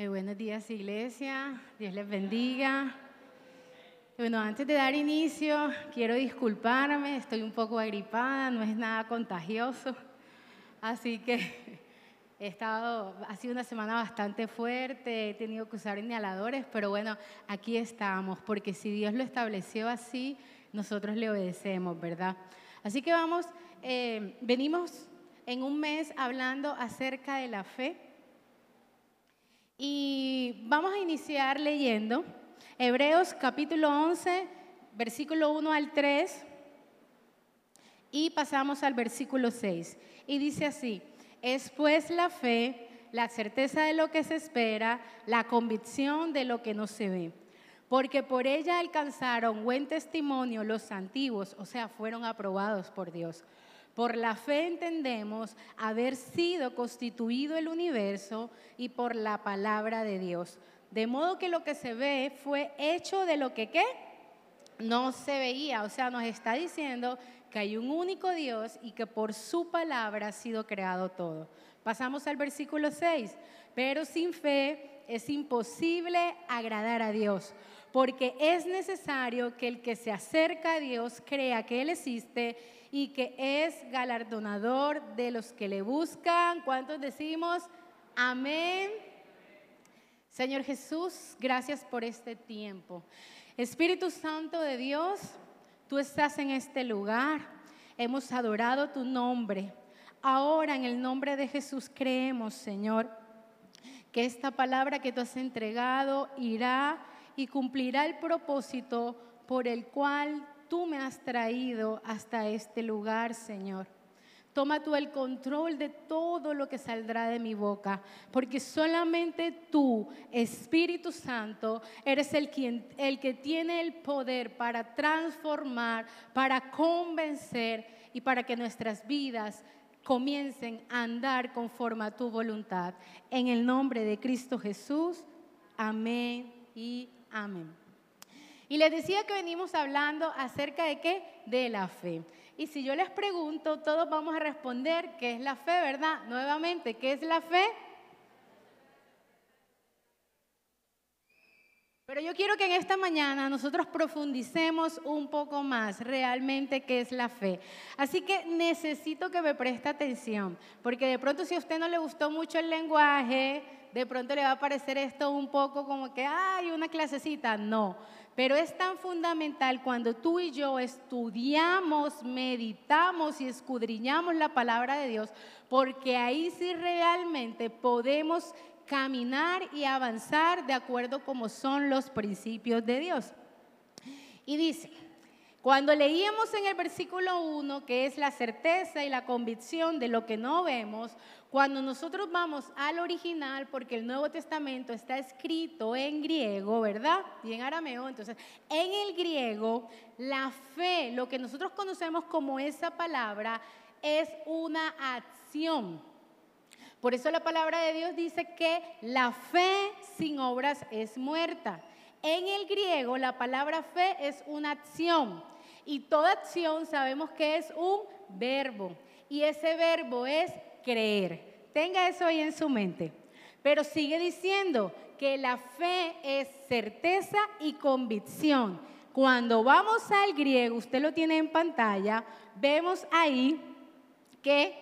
Eh, buenos días, iglesia. Dios les bendiga. Bueno, antes de dar inicio, quiero disculparme. Estoy un poco agripada, no es nada contagioso. Así que he estado, ha sido una semana bastante fuerte, he tenido que usar inhaladores, pero bueno, aquí estamos, porque si Dios lo estableció así, nosotros le obedecemos, ¿verdad? Así que vamos, eh, venimos en un mes hablando acerca de la fe y vamos a iniciar leyendo Hebreos capítulo 11, versículo 1 al 3 y pasamos al versículo 6. Y dice así, es pues la fe, la certeza de lo que se espera, la convicción de lo que no se ve. Porque por ella alcanzaron buen testimonio los antiguos, o sea, fueron aprobados por Dios. Por la fe entendemos haber sido constituido el universo y por la palabra de Dios. De modo que lo que se ve fue hecho de lo que qué? No se veía. O sea, nos está diciendo que hay un único Dios y que por su palabra ha sido creado todo. Pasamos al versículo 6. Pero sin fe es imposible agradar a Dios, porque es necesario que el que se acerca a Dios crea que Él existe y que es galardonador de los que le buscan. ¿Cuántos decimos? Amén. Señor Jesús, gracias por este tiempo. Espíritu Santo de Dios, tú estás en este lugar. Hemos adorado tu nombre. Ahora en el nombre de Jesús creemos, Señor, que esta palabra que tú has entregado irá y cumplirá el propósito por el cual tú me has traído hasta este lugar, Señor. Toma tú el control de todo lo que saldrá de mi boca, porque solamente tú, Espíritu Santo, eres el, quien, el que tiene el poder para transformar, para convencer y para que nuestras vidas comiencen a andar conforme a tu voluntad. En el nombre de Cristo Jesús, amén y amén. Y les decía que venimos hablando acerca de qué? De la fe. Y si yo les pregunto, todos vamos a responder qué es la fe, ¿verdad? Nuevamente, ¿qué es la fe? Pero yo quiero que en esta mañana nosotros profundicemos un poco más realmente qué es la fe. Así que necesito que me preste atención, porque de pronto si a usted no le gustó mucho el lenguaje, de pronto le va a parecer esto un poco como que, hay una clasecita. No, pero es tan fundamental cuando tú y yo estudiamos, meditamos y escudriñamos la palabra de Dios, porque ahí sí realmente podemos caminar y avanzar de acuerdo como son los principios de Dios. Y dice, cuando leíamos en el versículo 1, que es la certeza y la convicción de lo que no vemos, cuando nosotros vamos al original, porque el Nuevo Testamento está escrito en griego, ¿verdad? Y en arameo, entonces, en el griego, la fe, lo que nosotros conocemos como esa palabra, es una acción. Por eso la palabra de Dios dice que la fe sin obras es muerta. En el griego la palabra fe es una acción y toda acción sabemos que es un verbo y ese verbo es creer. Tenga eso ahí en su mente. Pero sigue diciendo que la fe es certeza y convicción. Cuando vamos al griego, usted lo tiene en pantalla, vemos ahí que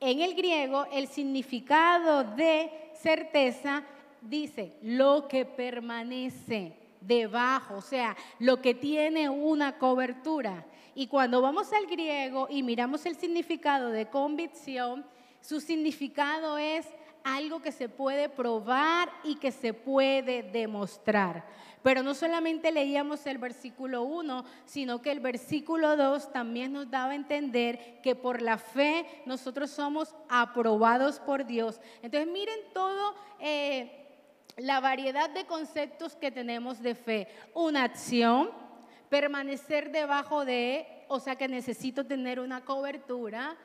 en el griego el significado de certeza dice lo que permanece debajo, o sea, lo que tiene una cobertura. Y cuando vamos al griego y miramos el significado de convicción, su significado es algo que se puede probar y que se puede demostrar. Pero no solamente leíamos el versículo 1, sino que el versículo 2 también nos daba a entender que por la fe nosotros somos aprobados por Dios. Entonces miren todo eh, la variedad de conceptos que tenemos de fe. Una acción, permanecer debajo de, o sea que necesito tener una cobertura.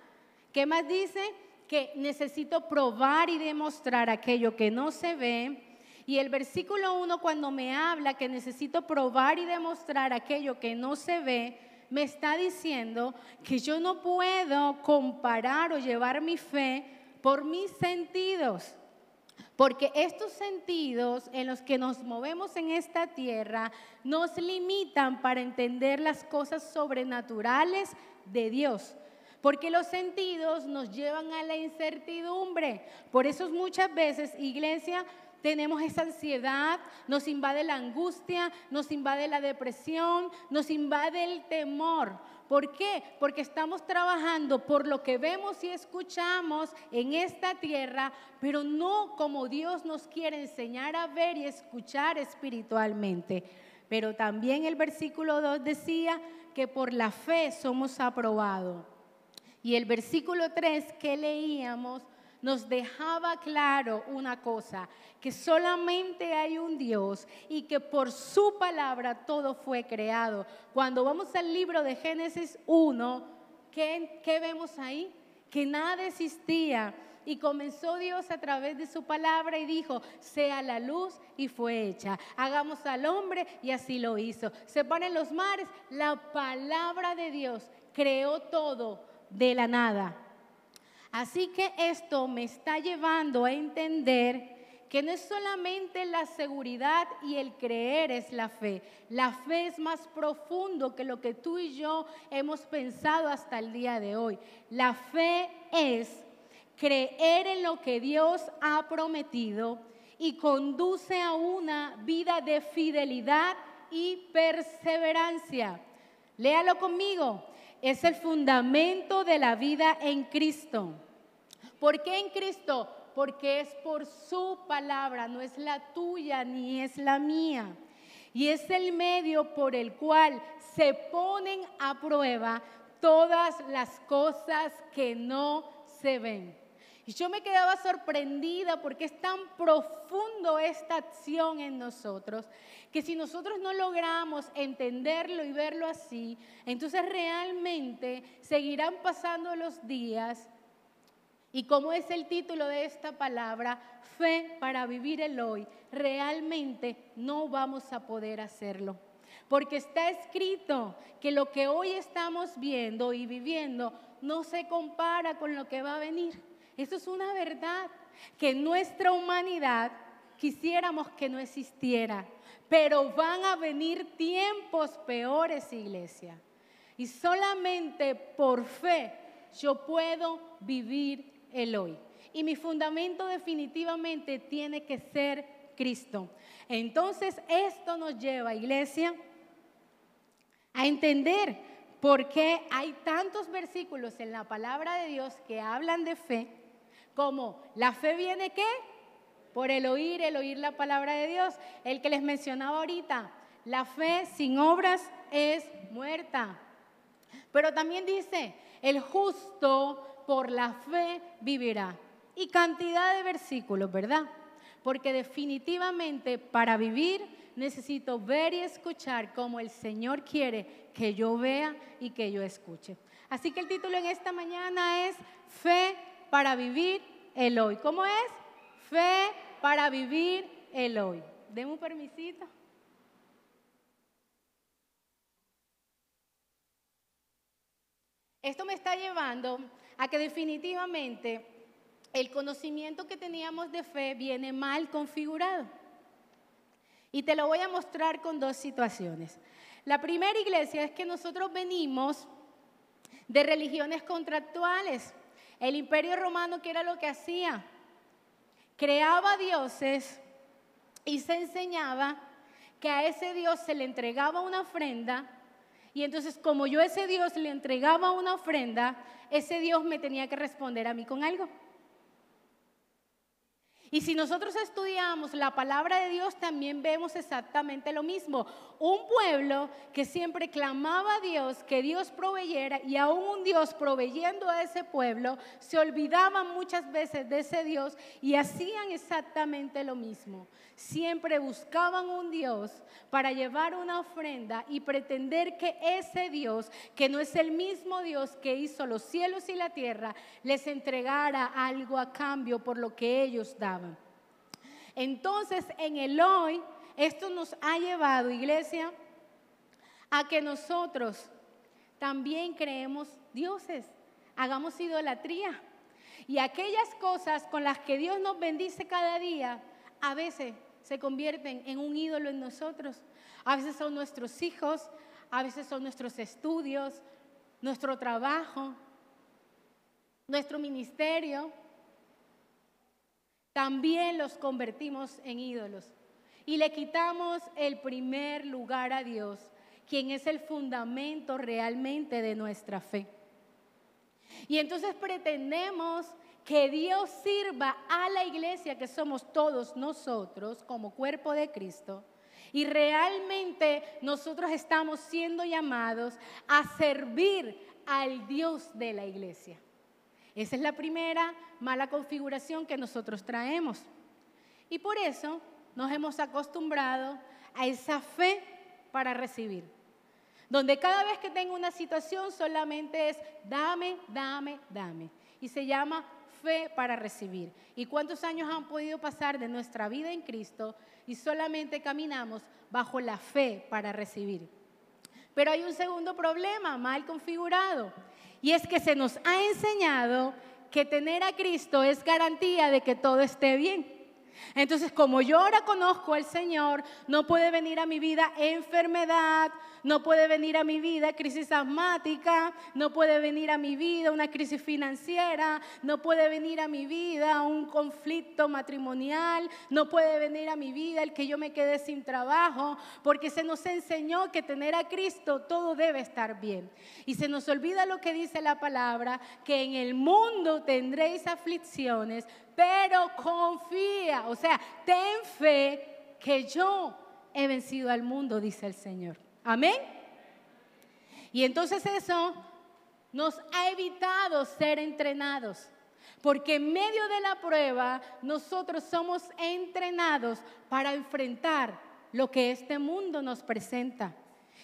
¿Qué más dice? Que necesito probar y demostrar aquello que no se ve. Y el versículo 1 cuando me habla que necesito probar y demostrar aquello que no se ve, me está diciendo que yo no puedo comparar o llevar mi fe por mis sentidos. Porque estos sentidos en los que nos movemos en esta tierra nos limitan para entender las cosas sobrenaturales de Dios. Porque los sentidos nos llevan a la incertidumbre. Por eso muchas veces, iglesia, tenemos esa ansiedad, nos invade la angustia, nos invade la depresión, nos invade el temor. ¿Por qué? Porque estamos trabajando por lo que vemos y escuchamos en esta tierra, pero no como Dios nos quiere enseñar a ver y escuchar espiritualmente. Pero también el versículo 2 decía que por la fe somos aprobados. Y el versículo 3 que leíamos nos dejaba claro una cosa, que solamente hay un Dios y que por su palabra todo fue creado. Cuando vamos al libro de Génesis 1, ¿qué, vemos ahí? Que nada existía. Y comenzó Dios a través de su palabra y dijo, sea la luz y fue hecha. Hagamos al hombre y así lo hizo. Se ponen los mares, la palabra de Dios creó todo de la nada. Así que esto me está llevando a entender que no es solamente la seguridad y el creer es la fe. La fe es más profundo que lo que tú y yo hemos pensado hasta el día de hoy. La fe es creer en lo que Dios ha prometido y conduce a una vida de fidelidad y perseverancia. Léalo conmigo es el fundamento de la vida en Cristo. ¿Por qué en Cristo? Porque es por su palabra, no es la tuya ni es la mía. Y es el medio por el cual se ponen a prueba todas las cosas que no se ven. Y yo me quedaba sorprendida porque es tan profundo esta acción en nosotros que si nosotros no logramos entenderlo y verlo así, entonces realmente seguirán pasando los días y como es el título de esta palabra, fe para vivir el hoy, realmente no vamos a poder hacerlo. Porque está escrito que lo que hoy estamos viendo y viviendo no se compara con lo que va a venir. Eso es una verdad que nuestra humanidad quisiéramos que no existiera, pero van a venir tiempos peores, iglesia. Y solamente por fe yo puedo vivir el hoy. Y mi fundamento definitivamente tiene que ser Cristo. Entonces esto nos lleva, iglesia, a entender por qué hay tantos versículos en la palabra de Dios que hablan de fe como la fe viene qué? Por el oír, el oír la palabra de Dios. El que les mencionaba ahorita, la fe sin obras es muerta. Pero también dice, el justo por la fe vivirá. Y cantidad de versículos, ¿verdad? Porque definitivamente para vivir necesito ver y escuchar como el Señor quiere que yo vea y que yo escuche. Así que el título en esta mañana es Fe para vivir el hoy. ¿Cómo es? Fe para vivir el hoy. Deme un permisito. Esto me está llevando a que definitivamente el conocimiento que teníamos de fe viene mal configurado. Y te lo voy a mostrar con dos situaciones. La primera iglesia es que nosotros venimos de religiones contractuales. El imperio romano, ¿qué era lo que hacía? Creaba dioses y se enseñaba que a ese dios se le entregaba una ofrenda y entonces como yo a ese dios le entregaba una ofrenda, ese dios me tenía que responder a mí con algo. Y si nosotros estudiamos la palabra de Dios, también vemos exactamente lo mismo. Un pueblo que siempre clamaba a Dios, que Dios proveyera, y aún un Dios proveyendo a ese pueblo, se olvidaban muchas veces de ese Dios y hacían exactamente lo mismo. Siempre buscaban un Dios para llevar una ofrenda y pretender que ese Dios, que no es el mismo Dios que hizo los cielos y la tierra, les entregara algo a cambio por lo que ellos daban. Entonces, en el hoy, esto nos ha llevado, iglesia, a que nosotros también creemos dioses, hagamos idolatría. Y aquellas cosas con las que Dios nos bendice cada día, a veces se convierten en un ídolo en nosotros. A veces son nuestros hijos, a veces son nuestros estudios, nuestro trabajo, nuestro ministerio. También los convertimos en ídolos y le quitamos el primer lugar a Dios, quien es el fundamento realmente de nuestra fe. Y entonces pretendemos que Dios sirva a la iglesia que somos todos nosotros como cuerpo de Cristo. Y realmente nosotros estamos siendo llamados a servir al Dios de la iglesia. Esa es la primera mala configuración que nosotros traemos. Y por eso nos hemos acostumbrado a esa fe para recibir donde cada vez que tengo una situación solamente es dame, dame, dame. Y se llama fe para recibir. ¿Y cuántos años han podido pasar de nuestra vida en Cristo y solamente caminamos bajo la fe para recibir? Pero hay un segundo problema mal configurado y es que se nos ha enseñado que tener a Cristo es garantía de que todo esté bien. Entonces, como yo ahora conozco al Señor, no puede venir a mi vida enfermedad, no puede venir a mi vida crisis asmática, no puede venir a mi vida una crisis financiera, no puede venir a mi vida un conflicto matrimonial, no puede venir a mi vida el que yo me quede sin trabajo, porque se nos enseñó que tener a Cristo todo debe estar bien. Y se nos olvida lo que dice la palabra, que en el mundo tendréis aflicciones, pero confía, o sea, ten fe que yo he vencido al mundo, dice el Señor. Amén. Y entonces eso nos ha evitado ser entrenados. Porque en medio de la prueba nosotros somos entrenados para enfrentar lo que este mundo nos presenta.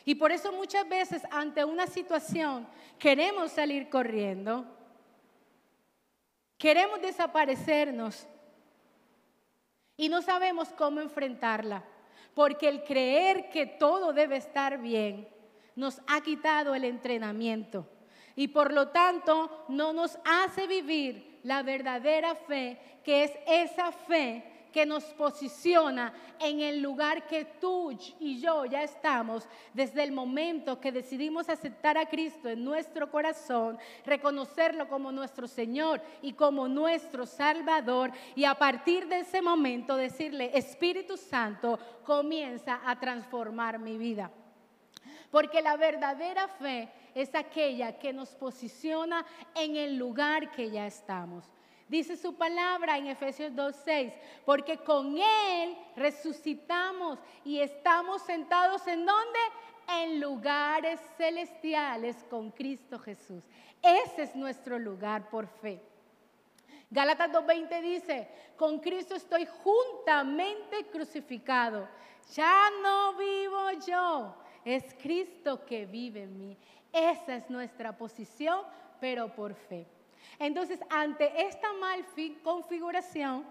Y por eso muchas veces ante una situación queremos salir corriendo, Queremos desaparecernos y no sabemos cómo enfrentarla, porque el creer que todo debe estar bien nos ha quitado el entrenamiento y por lo tanto no nos hace vivir la verdadera fe, que es esa fe que nos posiciona en el lugar que tú y yo ya estamos desde el momento que decidimos aceptar a Cristo en nuestro corazón, reconocerlo como nuestro Señor y como nuestro Salvador y a partir de ese momento decirle, Espíritu Santo, comienza a transformar mi vida. Porque la verdadera fe es aquella que nos posiciona en el lugar que ya estamos. Dice su palabra en Efesios 2.6, porque con Él resucitamos y estamos sentados en donde? En lugares celestiales con Cristo Jesús. Ese es nuestro lugar por fe. Gálatas 2.20 dice, con Cristo estoy juntamente crucificado. Ya no vivo yo, es Cristo que vive en mí. Esa es nuestra posición, pero por fe. Entonces, ante esta mal configuración,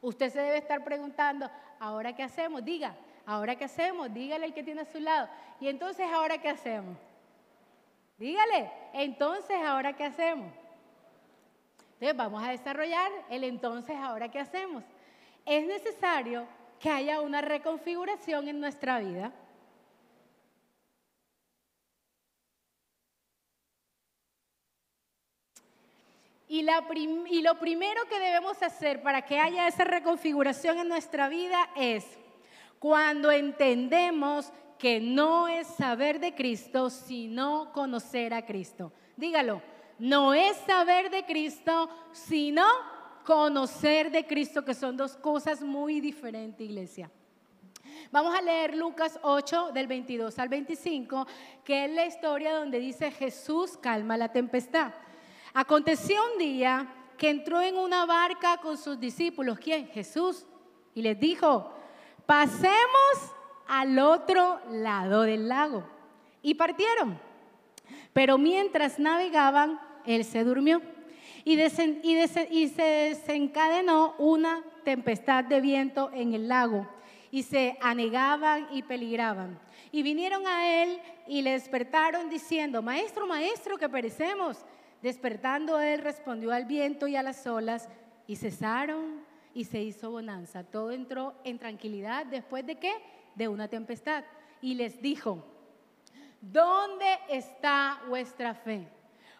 usted se debe estar preguntando, ¿ahora qué hacemos? Diga, ¿ahora qué hacemos? Dígale el que tiene a su lado. Y entonces, ¿ahora qué hacemos? Dígale, entonces, ¿ahora qué hacemos? Entonces, vamos a desarrollar el entonces, ¿ahora qué hacemos? Es necesario que haya una reconfiguración en nuestra vida. Y, lo primero que debemos hacer para que haya esa reconfiguración en nuestra vida es cuando entendemos que no es saber de Cristo, sino conocer a Cristo. Dígalo, no es saber de Cristo, sino conocer de Cristo, que son dos cosas muy diferentes, iglesia. Vamos a leer Lucas 8 del 22 al 25, que es la historia donde dice Jesús calma la tempestad. Aconteció un día que entró en una barca con sus discípulos. ¿Quién? Jesús. Y les dijo, pasemos al otro lado del lago. Y partieron. Pero mientras navegaban, él se durmió. Y, se desencadenó una tempestad de viento en el lago. Y se anegaban y peligraban. Y vinieron a él y le despertaron diciendo, Maestro, maestro, que perecemos. Despertando él respondió al viento y a las olas y cesaron y se hizo bonanza. Todo entró en tranquilidad después de qué? De una tempestad. Y les dijo, ¿dónde está vuestra fe?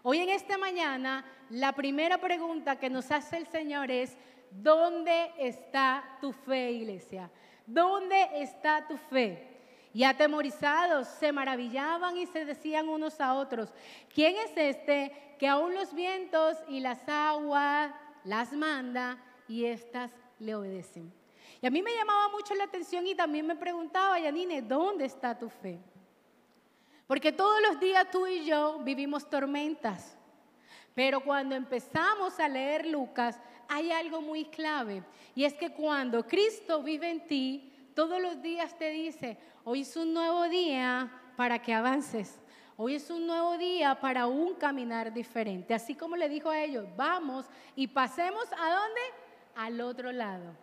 Hoy en esta mañana, la primera pregunta que nos hace el Señor es, ¿dónde está tu fe, iglesia? ¿Dónde está tu fe? Y atemorizados se maravillaban y se decían unos a otros, ¿quién es este que aún los vientos y las aguas las manda y éstas le obedecen? Y a mí me llamaba mucho la atención y también me preguntaba, Yanine, ¿dónde está tu fe? Porque todos los días tú y yo vivimos tormentas. Pero cuando empezamos a leer Lucas, hay algo muy clave. Y es que cuando Cristo vive en ti, todos los días te dice, hoy es un nuevo día para que avances. Hoy es un nuevo día para un caminar diferente. Así como le dijo a ellos, vamos y pasemos a dónde? Al otro lado.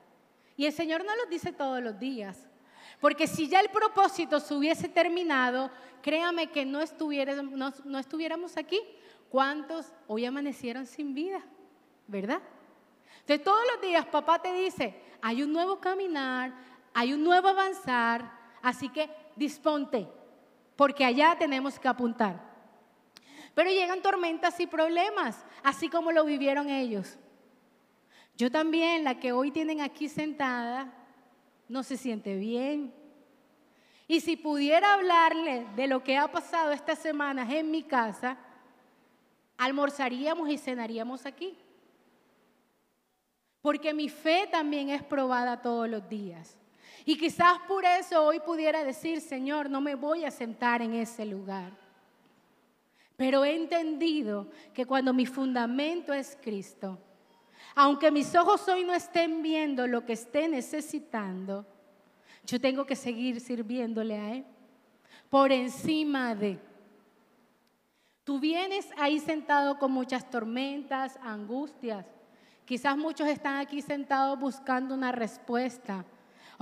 Y el Señor no lo dice todos los días. Porque si ya el propósito se hubiese terminado, créame que no estuviéramos, aquí. ¿Cuántos hoy amanecieron sin vida? ¿Verdad? De todos los días papá te dice, hay un nuevo caminar, hay un nuevo avanzar, así que disponte, porque allá tenemos que apuntar. Pero llegan tormentas y problemas, así como lo vivieron ellos. Yo también, la que hoy tienen aquí sentada, no se siente bien. Y si pudiera hablarle de lo que ha pasado estas semanas en mi casa, almorzaríamos y cenaríamos aquí. Porque mi fe también es probada todos los días. Y quizás por eso hoy pudiera decir, Señor, no me voy a sentar en ese lugar. Pero he entendido que cuando mi fundamento es Cristo, aunque mis ojos hoy no estén viendo lo que esté necesitando, yo tengo que seguir sirviéndole a Él por encima de. Tú vienes ahí sentado con muchas tormentas, angustias. Quizás muchos están aquí sentados buscando una respuesta.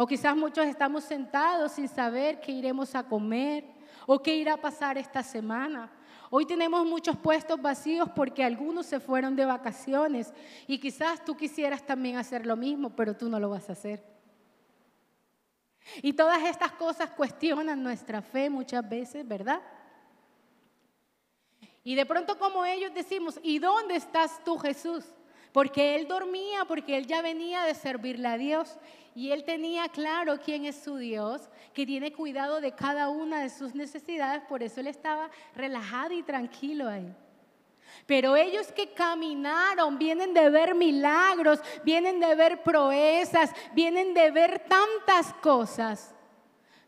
O quizás muchos estamos sentados sin saber qué iremos a comer o qué irá a pasar esta semana. Hoy tenemos muchos puestos vacíos porque algunos se fueron de vacaciones y quizás tú quisieras también hacer lo mismo, pero tú no lo vas a hacer. Y todas estas cosas cuestionan nuestra fe muchas veces, ¿verdad? Y de pronto como ellos decimos, ¿y dónde estás tú Jesús? Porque él dormía, porque él ya venía de servirle a Dios y él tenía claro quién es su Dios, que tiene cuidado de cada una de sus necesidades, por eso él estaba relajado y tranquilo ahí. Pero ellos que caminaron vienen de ver milagros, vienen de ver proezas, vienen de ver tantas cosas.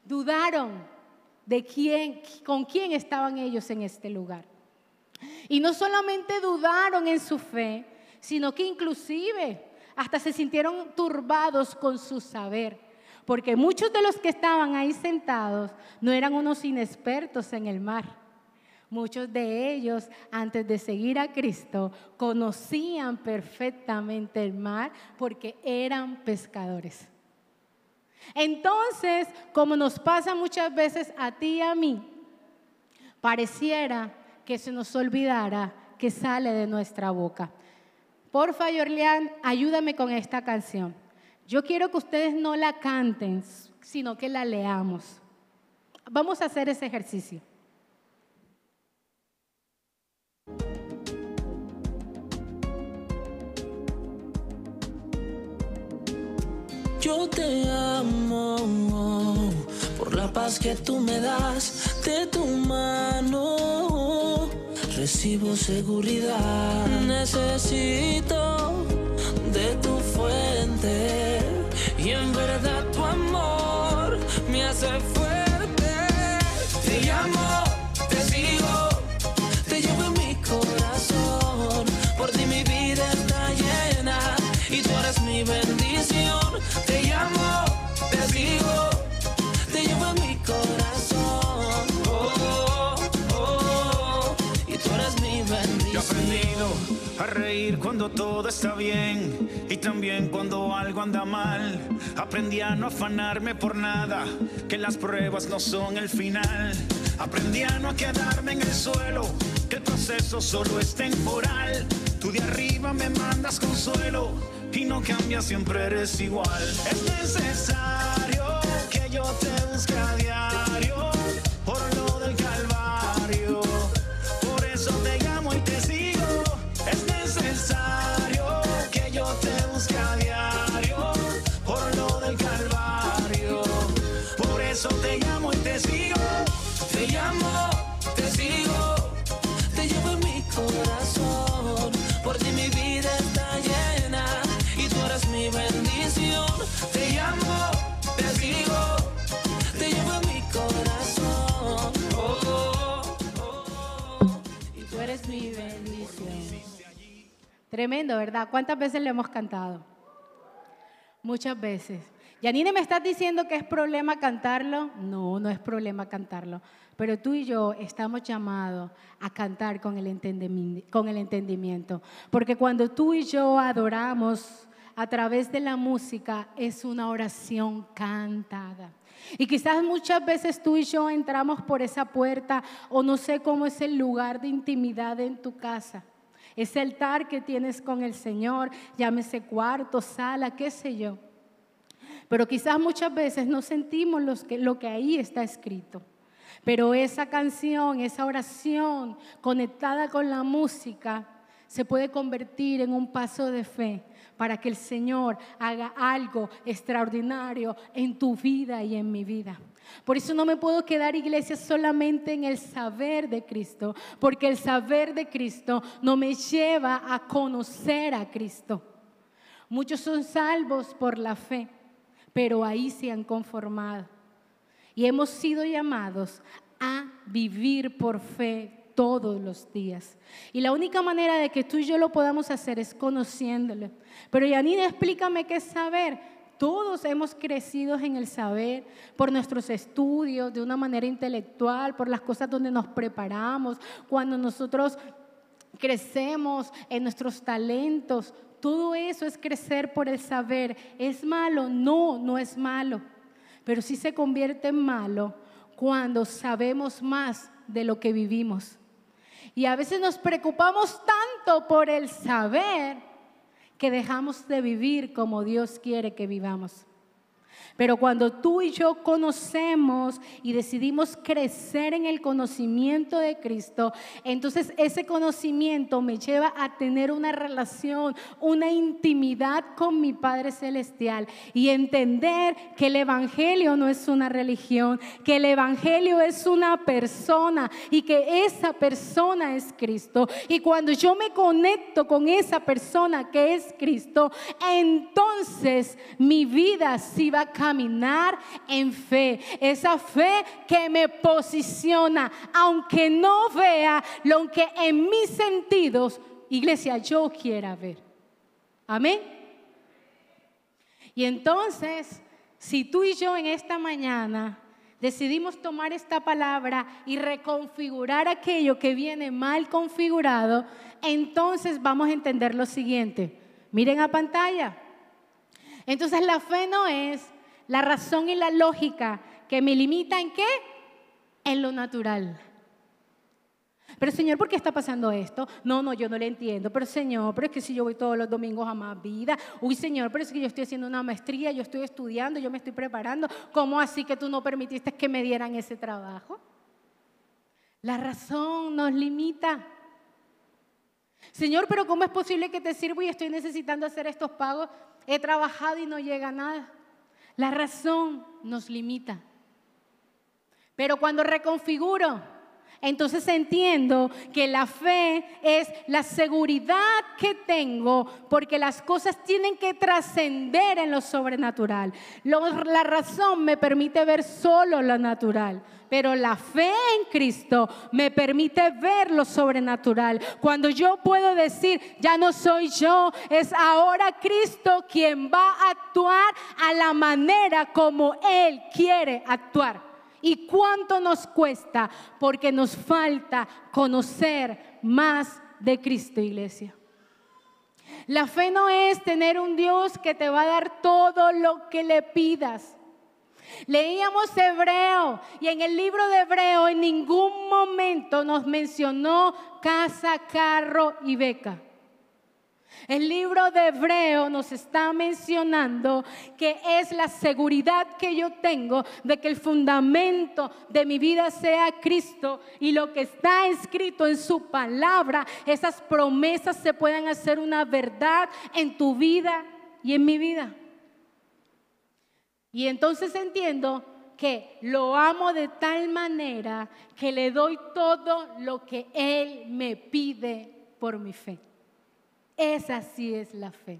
Dudaron de quién, con quién estaban ellos en este lugar. Y no solamente dudaron en su fe, sino que inclusive hasta se sintieron turbados con su saber, porque muchos de los que estaban ahí sentados no eran unos inexpertos en el mar. Muchos de ellos, antes de seguir a Cristo, conocían perfectamente el mar porque eran pescadores. Entonces, como nos pasa muchas veces a ti y a mí, pareciera que se nos olvidara que sale de nuestra boca. Porfa, Yorleán, ayúdame con esta canción. Yo quiero que ustedes no la canten, sino que la leamos. Vamos a hacer ese ejercicio. Yo te amo por la paz que tú me das de tu mano recibo seguridad. Necesito de tu fuente y en verdad tu amor me hace fuerte. Te llamo, a reír cuando todo está bien y también cuando algo anda mal. Aprendí a no afanarme por nada, que las pruebas no son el final. Aprendí a no quedarme en el suelo, que el proceso solo es temporal. Tú de arriba me mandas consuelo y no cambias, siempre eres igual. Es necesario que yo te busque a diario Tremendo, ¿verdad? ¿Cuántas veces le hemos cantado? Muchas veces. Yanine, ¿me estás diciendo que es problema cantarlo? No, no es problema cantarlo. Pero tú y yo estamos llamados a cantar con el, entendimi- con el entendimiento. Porque cuando tú y yo adoramos a través de la música, es una oración cantada. Y quizás muchas veces tú y yo entramos por esa puerta o no sé cómo es el lugar de intimidad en tu casa. Ese altar que tienes con el Señor, llámese cuarto, sala, qué sé yo. Pero quizás muchas veces no sentimos los que- lo que ahí está escrito. Pero esa canción, esa oración conectada con la música, se puede convertir en un paso de fe para que el Señor haga algo extraordinario en tu vida y en mi vida. Por eso no me puedo quedar iglesia solamente en el saber de Cristo, porque el saber de Cristo no me lleva a conocer a Cristo. Muchos son salvos por la fe, pero ahí se han conformado. Y hemos sido llamados a vivir por fe todos los días. Y la única manera de que tú y yo lo podamos hacer es conociéndole. Pero Yanina, explícame qué es saber. Todos hemos crecido en el saber por nuestros estudios, de una manera intelectual, por las cosas donde nos preparamos, cuando nosotros crecemos en nuestros talentos. Todo eso es crecer por el saber. ¿Es malo? No, no es malo. Pero sí se convierte en malo cuando sabemos más de lo que vivimos. Y a veces nos preocupamos tanto por el saber que dejamos de vivir como Dios quiere que vivamos. Pero cuando tú y yo conocemos y decidimos crecer en el conocimiento de Cristo, entonces ese conocimiento me lleva a tener una relación, una intimidad con mi Padre Celestial y entender que el Evangelio no es una religión, que el Evangelio es una persona y que esa persona es Cristo. Y cuando yo me conecto con esa persona que es Cristo, entonces mi vida sí va a caminar en fe. Esa fe que me posiciona, aunque no vea lo que en mis sentidos, iglesia, yo quiera ver. Amén. Y entonces, si tú y yo en esta mañana decidimos tomar esta palabra y reconfigurar aquello que viene mal configurado, entonces vamos a entender lo siguiente. Miren a pantalla. Entonces la fe no es la razón y la lógica que me limita en qué? En lo natural. Pero Señor, ¿por qué está pasando esto? No, no, yo no le entiendo. Pero Señor, pero es que si yo voy todos los domingos a más vida. Uy, Señor, pero es que yo estoy haciendo una maestría, yo estoy estudiando, yo me estoy preparando. ¿Cómo así que tú no permitiste que me dieran ese trabajo? La razón nos limita. Señor, pero ¿cómo es posible que te sirvo y estoy necesitando hacer estos pagos? He trabajado y no llega nada. La razón nos limita. Pero cuando reconfiguro, entonces entiendo que la fe es la seguridad que tengo porque las cosas tienen que trascender en lo sobrenatural. La razón me permite ver solo lo natural, pero la fe en Cristo me permite ver lo sobrenatural. Cuando yo puedo decir, ya no soy yo, es ahora Cristo quien va a actuar a la manera como Él quiere actuar. ¿Y cuánto nos cuesta? Porque nos falta conocer más de Cristo, iglesia. La fe no es tener un Dios que te va a dar todo lo que le pidas. Leíamos Hebreo y en el libro de Hebreo en ningún momento nos mencionó casa, carro y beca. El libro de Hebreo nos está mencionando que es la seguridad que yo tengo de que el fundamento de mi vida sea Cristo y lo que está escrito en su palabra, esas promesas se puedan hacer una verdad en tu vida y en mi vida. Y entonces entiendo que lo amo de tal manera que le doy todo lo que Él me pide por mi fe. Esa sí es la fe.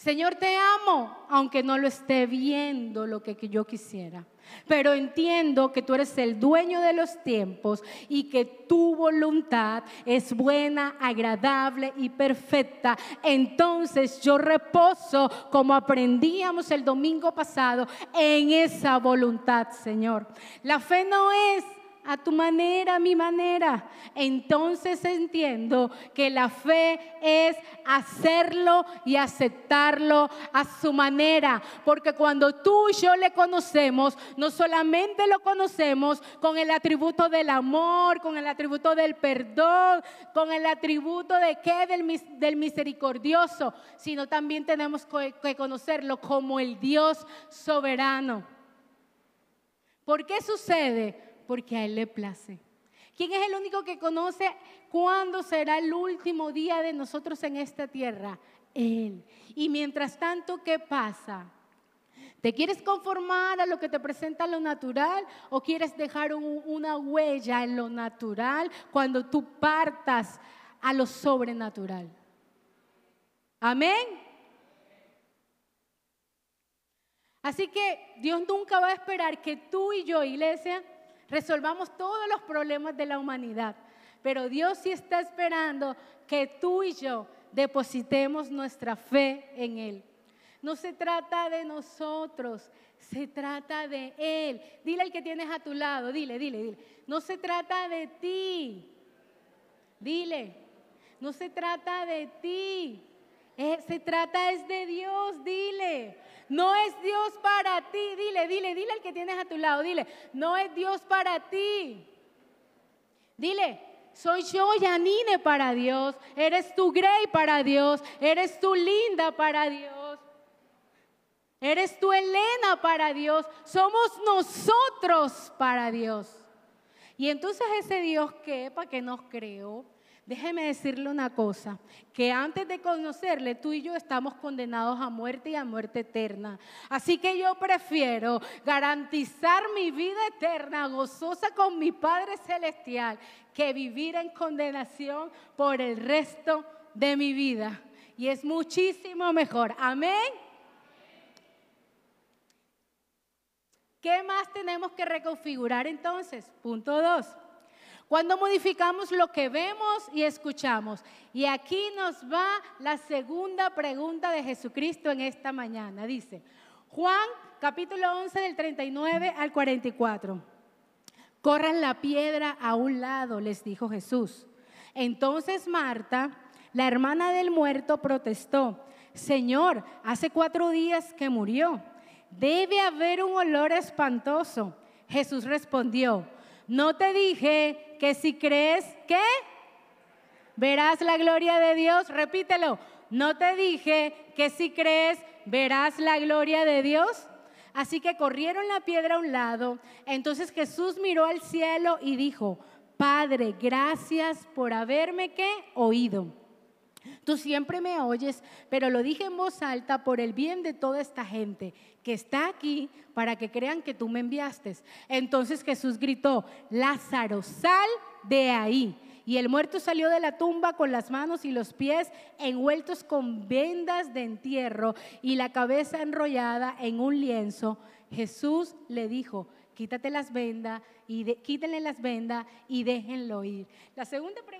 Señor, te amo, aunque no lo esté viendo lo que yo quisiera. Pero entiendo que tú eres el dueño de los tiempos y que tu voluntad es buena, agradable y perfecta. Entonces yo reposo, como aprendíamos el domingo pasado, en esa voluntad, Señor. La fe no es a tu manera, a mi manera. Entonces entiendo que la fe es hacerlo y aceptarlo a su manera. Porque cuando tú y yo le conocemos, no solamente lo conocemos con el atributo del amor, con el atributo del perdón, con el atributo de qué? Del, misericordioso, sino también tenemos que conocerlo como el Dios soberano. ¿Por qué sucede? Porque a Él le place. ¿Quién es el único que conoce cuándo será el último día de nosotros en esta tierra? Él. Y mientras tanto, ¿qué pasa? ¿Te quieres conformar a lo que te presenta lo natural o quieres dejar una huella en lo natural cuando tú partas a lo sobrenatural? Amén. Así que Dios nunca va a esperar que tú y yo, iglesia, resolvamos todos los problemas de la humanidad. Pero Dios sí está esperando que tú y yo depositemos nuestra fe en Él. No se trata de nosotros, se trata de Él. Dile al que tienes a tu lado, dile, dile, dile. No se trata de ti. Dile, no se trata de ti. Eh, se trata es de Dios, dile. No es Dios para ti. Dile, dile, dile al que tienes a tu lado. Dile, no es Dios para ti. Dile, soy yo, Yanine, para Dios. Eres tú, Grey, para Dios. Eres tú, Linda, para Dios. Eres tú, Elena, para Dios. Somos nosotros para Dios. Y entonces ese Dios que, para que nos creó, Déjeme decirle una cosa, que antes de conocerle, tú y yo estamos condenados a muerte y a muerte eterna. Así que yo prefiero garantizar mi vida eterna, gozosa con mi Padre Celestial, que vivir en condenación por el resto de mi vida. Y es muchísimo mejor. Amén. ¿Qué más tenemos que reconfigurar entonces? Punto dos. Cuando modificamos lo que vemos y escuchamos. Y aquí nos va la segunda pregunta de Jesucristo en esta mañana. Dice, Juan capítulo 11 del 39 al 44. Corran la piedra a un lado, les dijo Jesús. Entonces Marta, la hermana del muerto, protestó, Señor, hace cuatro días que murió. Debe haber un olor espantoso. Jesús respondió, no te dije que si crees, ¿qué? Verás la gloria de Dios. Repítelo. No te dije que si crees, verás la gloria de Dios. Así que corrieron la piedra a un lado. Entonces Jesús miró al cielo y dijo, Padre, gracias por haberme oído. Tú siempre me oyes, pero lo dije en voz alta por el bien de toda esta gente que está aquí para que crean que tú me enviaste. Entonces Jesús gritó, Lázaro, sal de ahí. Y el muerto salió de la tumba con las manos y los pies envueltos con vendas de entierro y la cabeza enrollada en un lienzo. Jesús le dijo, quítate las vendas y quítenle las vendas y déjenlo ir. La segunda pregunta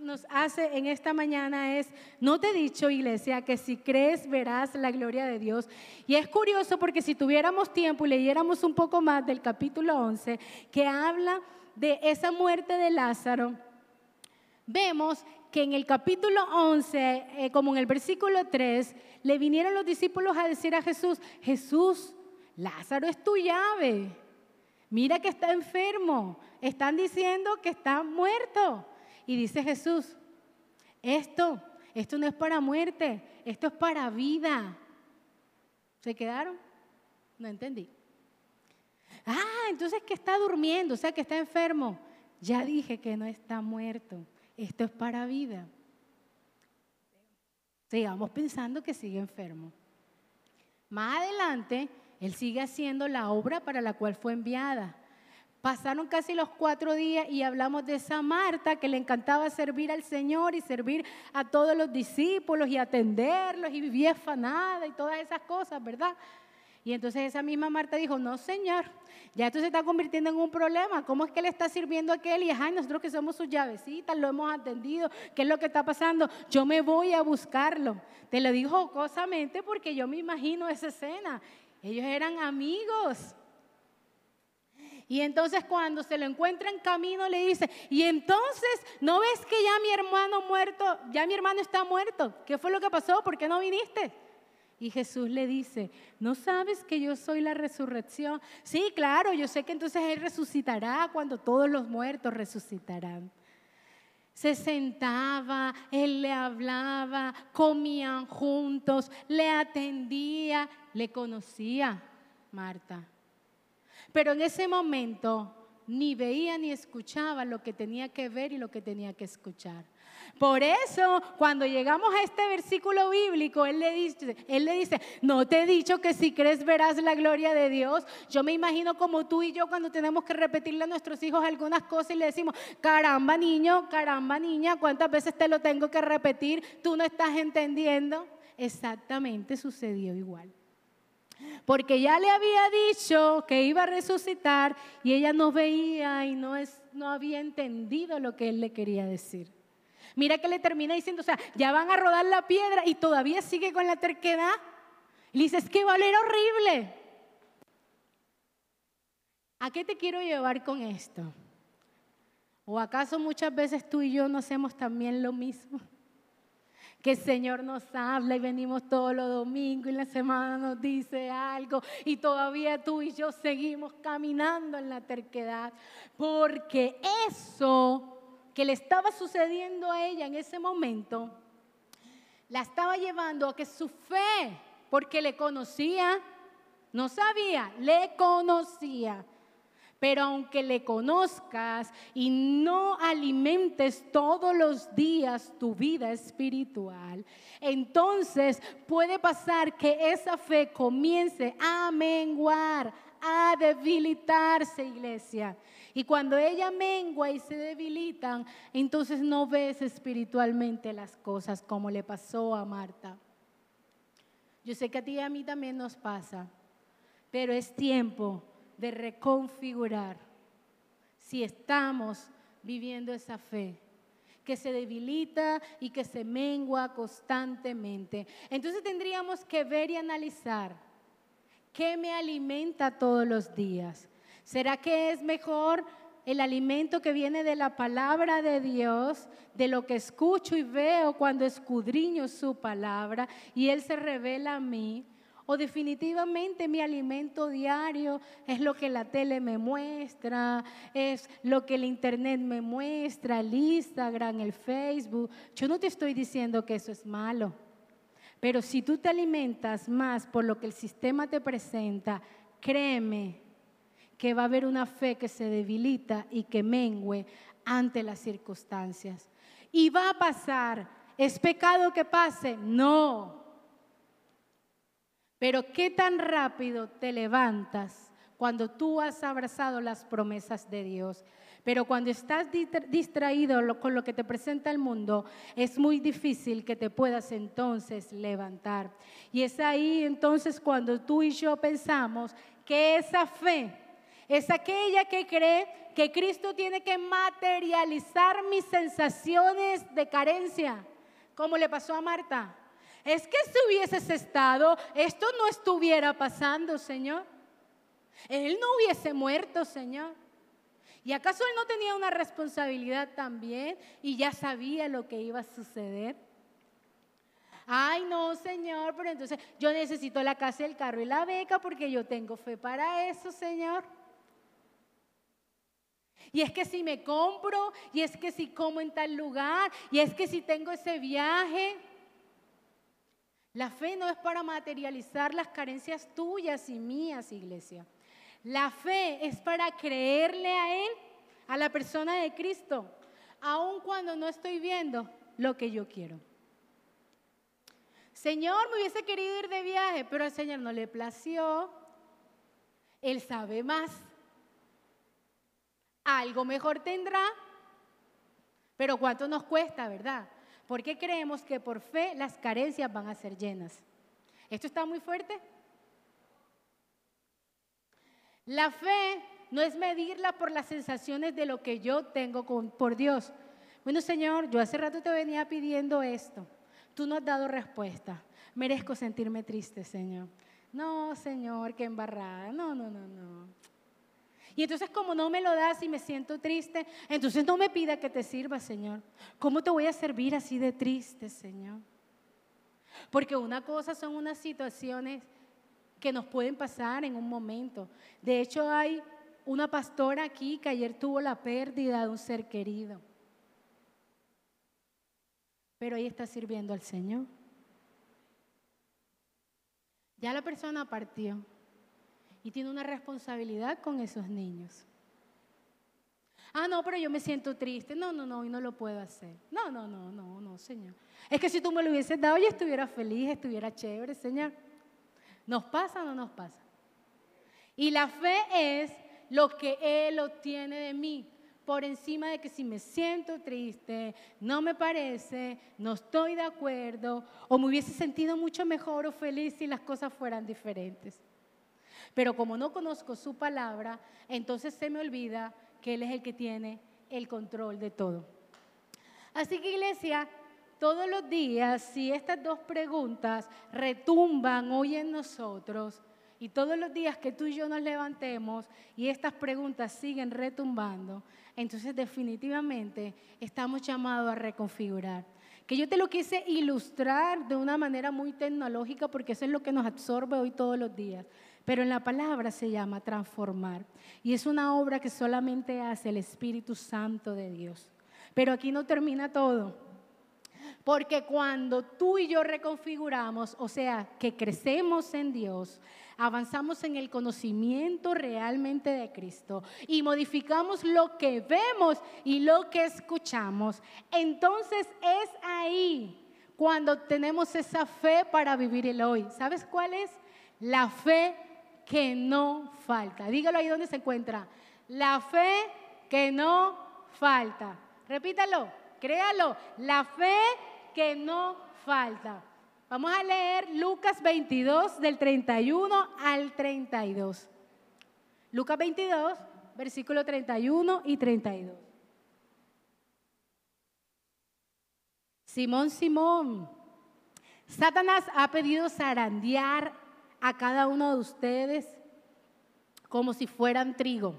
Nos hace en esta mañana es, no te he dicho, iglesia, que si crees verás la gloria de Dios. Y es curioso porque si tuviéramos tiempo y leyéramos un poco más del capítulo 11, que habla de esa muerte de Lázaro, vemos que en el capítulo 11, eh, como en el versículo 3, le vinieron los discípulos a decir a Jesús, Jesús, Lázaro es tu llave. Mira que está enfermo. Están diciendo que está muerto. Y dice Jesús, esto, esto no es para muerte, esto es para vida. ¿Se quedaron? No entendí. Ah, entonces que está durmiendo, o sea que está enfermo. Ya dije que no está muerto. Esto es para vida. Sigamos pensando que sigue enfermo. Más adelante, él sigue haciendo la obra para la cual fue enviada. Pasaron casi los cuatro días y hablamos de esa Marta que le encantaba servir al Señor y servir a todos los discípulos y atenderlos y vivía afanada y todas esas cosas, ¿verdad? Y entonces esa misma Marta dijo, no Señor, ya esto se está convirtiendo en un problema. ¿Cómo es que le está sirviendo a aquel? Y ay, nosotros que somos sus llavecitas, lo hemos atendido. ¿Qué es lo que está pasando? Yo me voy a buscarlo. Te lo dijo jocosamente porque yo me imagino esa escena. Ellos eran amigos. Y entonces cuando se lo encuentra en camino le dice, y entonces, ¿no ves que ya mi hermano muerto, ya mi hermano está muerto? ¿Qué fue lo que pasó? ¿Por qué no viniste? Y Jesús le dice, ¿no sabes que yo soy la resurrección? Sí, claro, yo sé que entonces Él resucitará cuando todos los muertos resucitarán. Se sentaba, Él le hablaba, comían juntos, le atendía, le conocía Marta. Pero en ese momento ni veía ni escuchaba lo que tenía que ver y lo que tenía que escuchar. Por eso, cuando llegamos a este versículo bíblico, él le, dice, él le dice, no te he dicho que si crees verás la gloria de Dios. Yo me imagino como tú y yo cuando tenemos que repetirle a nuestros hijos algunas cosas y le decimos, caramba niño, caramba niña, ¿cuántas veces te lo tengo que repetir? Tú no estás entendiendo. Exactamente sucedió igual. Porque ya le había dicho que iba a resucitar y ella no veía y no, es, no había entendido lo que él le quería decir. Mira que le termina diciendo, o sea, ya van a rodar la piedra y todavía sigue con la terquedad. Le dice, es que va a horrible. ¿A qué te quiero llevar con esto? ¿O acaso muchas veces tú y yo no hacemos también lo mismo? Que el Señor nos habla y venimos todos los domingos y la semana nos dice algo y todavía tú y yo seguimos caminando en la terquedad. Porque eso que le estaba sucediendo a ella en ese momento, la estaba llevando a que su fe, porque le conocía, no sabía, le conocía. Pero aunque le conozcas y no alimentes todos los días tu vida espiritual, entonces puede pasar que esa fe comience a menguar, a debilitarse, iglesia. Y cuando ella mengua y se debilitan, entonces no ves espiritualmente las cosas como le pasó a Marta. Yo sé que a ti y a mí también nos pasa, pero es tiempo de reconfigurar si estamos viviendo esa fe que se debilita y que se mengua constantemente. Entonces tendríamos que ver y analizar qué me alimenta todos los días. ¿Será que es mejor el alimento que viene de la palabra de Dios, de lo que escucho y veo cuando escudriño su palabra y Él se revela a mí? O definitivamente mi alimento diario es lo que la tele me muestra, es lo que el internet me muestra, el Instagram, el Facebook. Yo no te estoy diciendo que eso es malo, pero si tú te alimentas más por lo que el sistema te presenta, créeme que va a haber una fe que se debilita y que mengüe ante las circunstancias. Y va a pasar. ¿Es pecado que pase? No. Pero ¿qué tan rápido te levantas cuando tú has abrazado las promesas de Dios? Pero cuando estás distraído con lo que te presenta el mundo, es muy difícil que te puedas entonces levantar. Y es ahí entonces cuando tú y yo pensamos que esa fe es aquella que cree que Cristo tiene que materializar mis sensaciones de carencia, como le pasó a Marta. Es que si hubieses estado, esto no estuviera pasando, Señor. Él no hubiese muerto, Señor. ¿Y acaso él no tenía una responsabilidad también y ya sabía lo que iba a suceder? Ay, no, Señor, pero entonces yo necesito la casa, el carro y la beca porque yo tengo fe para eso, Señor. Y es que si me compro, y es que si como en tal lugar, y es que si tengo ese viaje. La fe no es para materializar las carencias tuyas y mías, iglesia. La fe es para creerle a Él, a la persona de Cristo, aun cuando no estoy viendo lo que yo quiero. Señor, me hubiese querido ir de viaje, pero al Señor no le plació. Él sabe más. Algo mejor tendrá. Pero ¿cuánto nos cuesta, verdad? ¿Por qué creemos que por fe las carencias van a ser llenas? ¿Esto está muy fuerte? La fe no es medirla por las sensaciones de lo que yo tengo por Dios. Bueno, Señor, yo hace rato te venía pidiendo esto. Tú no has dado respuesta. Merezco sentirme triste, Señor. No, Señor, qué embarrada. No, no, no, no. Y entonces como no me lo das y me siento triste, entonces no me pida que te sirva, Señor. ¿Cómo te voy a servir así de triste, Señor? Porque una cosa son unas situaciones que nos pueden pasar en un momento. De hecho, hay una pastora aquí que ayer tuvo la pérdida de un ser querido. Pero ahí está sirviendo al Señor. Ya la persona partió y tiene una responsabilidad con esos niños. Ah, no, pero yo me siento triste. No, no, no, y no lo puedo hacer. No, no, no, no, no, Señor. Es que si tú me lo hubieses dado, yo estuviera feliz, estuviera chévere, Señor. ¿Nos pasa o no nos pasa? Y la fe es lo que Él obtiene de mí, por encima de que si me siento triste, no me parece, no estoy de acuerdo, o me hubiese sentido mucho mejor o feliz si las cosas fueran diferentes. Pero como no conozco su palabra, entonces se me olvida que Él es el que tiene el control de todo. Así que iglesia, todos los días, si estas dos preguntas retumban hoy en nosotros, y todos los días que tú y yo nos levantemos y estas preguntas siguen retumbando, entonces definitivamente estamos llamados a reconfigurar. Que yo te lo quise ilustrar de una manera muy tecnológica porque eso es lo que nos absorbe hoy todos los días. Pero en la palabra se llama transformar. Y es una obra que solamente hace el Espíritu Santo de Dios. Pero aquí no termina todo. Porque cuando tú y yo reconfiguramos, o sea, que crecemos en Dios, avanzamos en el conocimiento realmente de Cristo y modificamos lo que vemos y lo que escuchamos, entonces es ahí cuando tenemos esa fe para vivir el hoy. ¿Sabes cuál es? La fe que no falta. Dígalo ahí donde se encuentra. La fe que no falta. Repítalo, créalo. La fe que no falta. Vamos a leer Lucas 22 del 31 al 32. Lucas 22, versículo 31 y 32. Simón, Simón, Satanás ha pedido zarandear a cada uno de ustedes como si fueran trigo.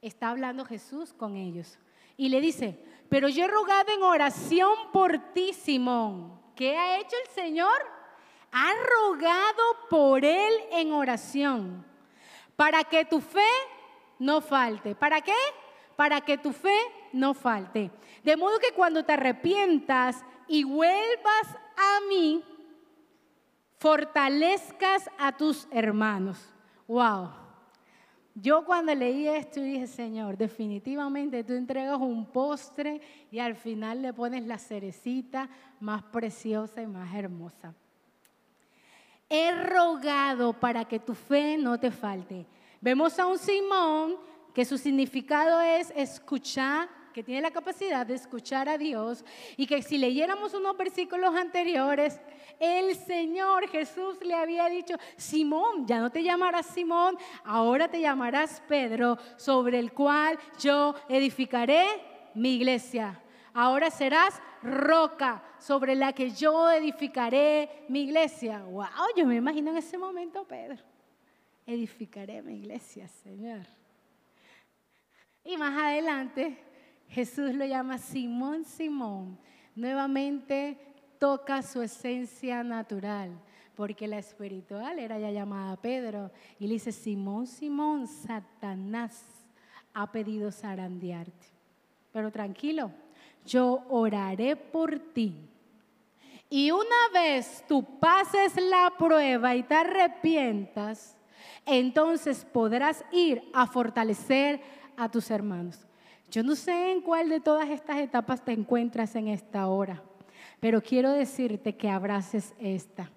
Está hablando Jesús con ellos. Y le dice, pero yo he rogado en oración por ti, Simón. ¿Qué ha hecho el Señor? Ha rogado por él en oración, para que tu fe no falte. ¿Para qué? Para que tu fe no falte. De modo que cuando te arrepientas y vuelvas a mí, fortalezcas a tus hermanos. Wow. Yo cuando leí esto dije, Señor, definitivamente tú entregas un postre y al final le pones la cerecita más preciosa y más hermosa. He rogado para que tu fe no te falte. Vemos a un Simón que su significado es escuchar que tiene la capacidad de escuchar a Dios y que si leyéramos unos versículos anteriores, el Señor Jesús le había dicho, Simón, ya no te llamarás Simón, ahora te llamarás Pedro, sobre el cual yo edificaré mi iglesia. Ahora serás roca sobre la que yo edificaré mi iglesia. Wow, yo me imagino en ese momento, Pedro, edificaré mi iglesia, Señor. Y más adelante Jesús lo llama Simón, Simón. Nuevamente toca su esencia natural, porque la espiritual era ya llamada Pedro. Y le dice, Simón, Simón, Satanás ha pedido zarandearte. Pero tranquilo, yo oraré por ti. Y una vez tú pases la prueba y te arrepientas, entonces podrás ir a fortalecer a tus hermanos. Yo no sé en cuál de todas estas etapas te encuentras en esta hora, pero quiero decirte que abraces esta.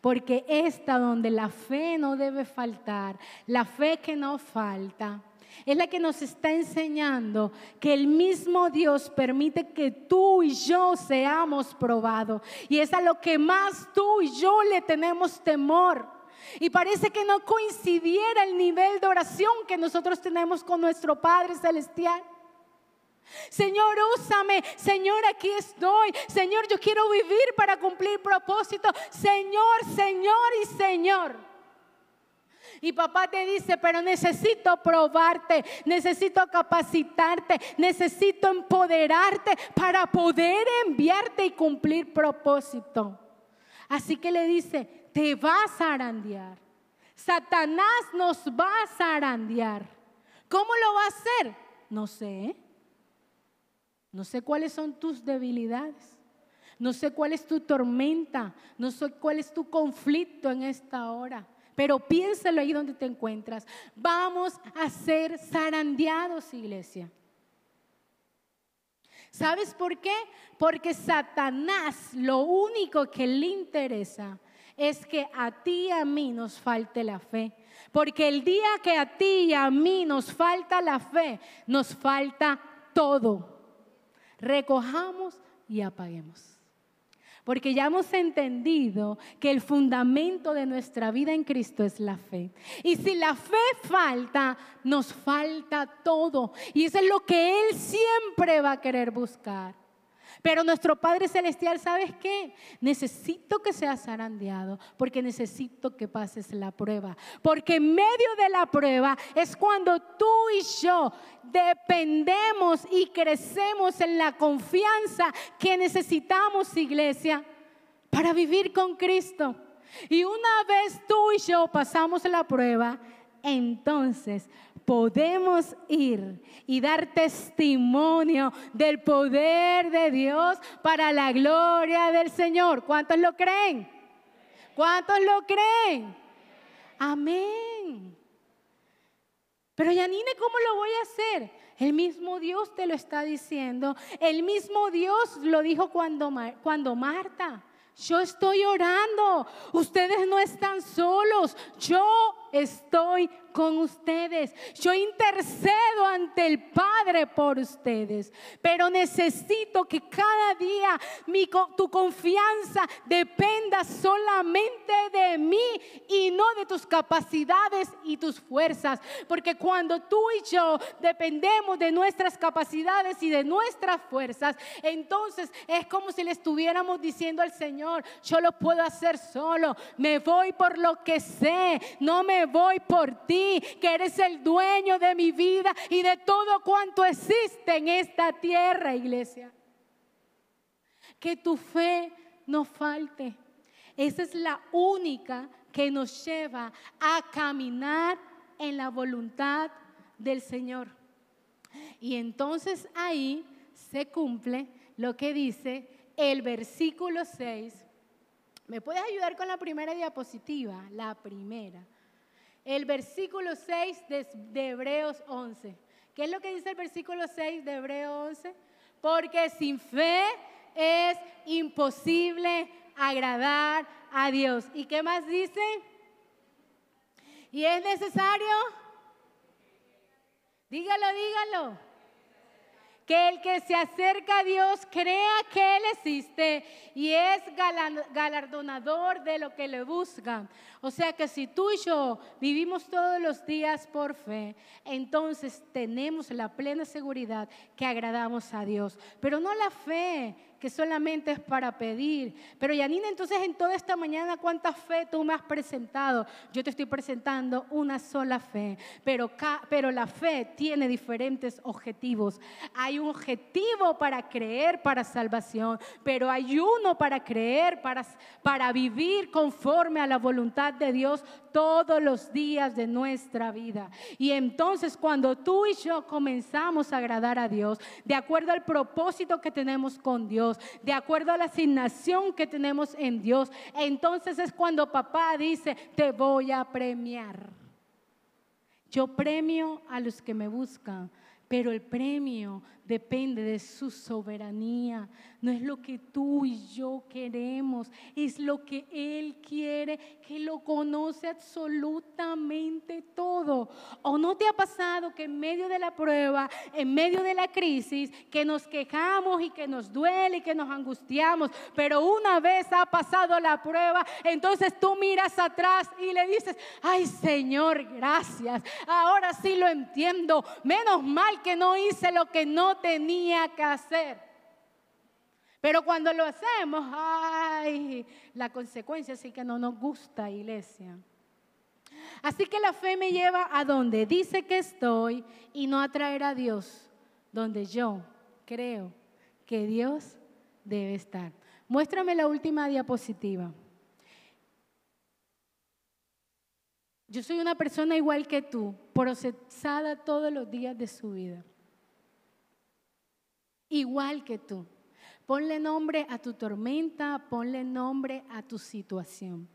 Porque esta donde la fe no debe faltar, la fe que no falta, es la que nos está enseñando que el mismo Dios permite que tú y yo seamos probados. Y es a lo que más tú y yo le tenemos temor. Y parece que no coincidiera el nivel de oración que nosotros tenemos con nuestro Padre Celestial. Señor, úsame. Señor, aquí estoy. Señor, yo quiero vivir para cumplir propósito. Señor, Señor y Señor. Y papá te dice, pero necesito probarte, necesito capacitarte, necesito empoderarte para poder enviarte y cumplir propósito. Así que le dice, te vas a arandear. Satanás nos va a zarandear. ¿Cómo lo va a hacer? No sé. No sé cuáles son tus debilidades. No sé cuál es tu tormenta. No sé cuál es tu conflicto en esta hora. Pero piénsalo ahí donde te encuentras. Vamos a ser zarandeados, iglesia. ¿Sabes por qué? Porque Satanás lo único que le interesa es que a ti y a mí nos falte la fe. Porque el día que a ti y a mí nos falta la fe, nos falta todo recojamos y apaguemos. Porque ya hemos entendido que el fundamento de nuestra vida en Cristo es la fe. Y si la fe falta, nos falta todo. Y eso es lo que Él siempre va a querer buscar. Pero nuestro Padre Celestial, ¿sabes qué? Necesito que seas zarandeado porque necesito que pases la prueba. Porque en medio de la prueba es cuando tú y yo dependemos y crecemos en la confianza que necesitamos, iglesia, para vivir con Cristo. Y una vez tú y yo pasamos la prueba, entonces podemos ir y dar testimonio del poder de Dios para la gloria del Señor. ¿Cuántos lo creen? ¿Cuántos lo creen? Amén. Pero Yanine, ¿cómo lo voy a hacer? El mismo Dios te lo está diciendo. El mismo Dios lo dijo cuando, cuando Marta. Yo estoy orando. Ustedes no están solos. Yo estoy con ustedes. Yo intercedo ante el Padre por ustedes. Pero necesito que cada día tu confianza dependa solamente de mí y no de tus capacidades y tus fuerzas. Porque cuando tú y yo dependemos de nuestras capacidades y de nuestras fuerzas, entonces es como si le estuviéramos diciendo al Señor, yo lo puedo hacer solo. Me voy por lo que sé. No me voy por ti, que eres el dueño de mi vida y de todo cuanto existe en esta tierra, iglesia. Que tu fe no falte. Esa es la única que nos lleva a caminar en la voluntad del Señor. Y entonces ahí se cumple lo que dice el versículo 6. ¿Me puedes ayudar con la primera diapositiva? La primera el versículo 6 de, Hebreos 11. ¿Qué es lo que dice el versículo 6 de Hebreos 11? Porque sin fe es imposible agradar a Dios. ¿Y qué más dice? Y es necesario, dígalo, dígalo que el que se acerca a Dios crea que Él existe y es galardonador de lo que le busca. O sea que si tú y yo vivimos todos los días por fe, entonces tenemos la plena seguridad que agradamos a Dios. Pero no la fe que solamente es para pedir. Pero Yanina, entonces en toda esta mañana, ¿cuánta fe tú me has presentado? Yo te estoy presentando una sola fe, pero, la fe tiene diferentes objetivos. Hay un objetivo para creer para salvación, pero hay uno para creer, para, para vivir conforme a la voluntad de Dios todos los días de nuestra vida. Y entonces cuando tú y yo comenzamos a agradar a Dios, de acuerdo al propósito que tenemos con Dios, de acuerdo a la asignación que tenemos en Dios, entonces es cuando papá dice, te voy a premiar. Yo premio a los que me buscan, pero el premio depende de su soberanía. No es lo que tú y yo queremos, es lo que Él quiere, que lo conoce absolutamente todo. ¿O no te ha pasado que en medio de la prueba, en medio de la crisis, que nos quejamos y que nos duele y que nos angustiamos, pero una vez ha pasado la prueba, entonces tú miras atrás y le dices, ay Señor, gracias, ahora sí lo entiendo, menos mal que no hice lo que no tenía que hacer. Pero cuando lo hacemos, ay, la consecuencia sí que no nos gusta, iglesia. Así que la fe me lleva a donde dice que estoy y no a traer a Dios donde yo creo que Dios debe estar. Muéstrame la última diapositiva. Yo soy una persona igual que tú, procesada todos los días de su vida igual que tú. Ponle nombre a tu tormenta, ponle nombre a tu situación.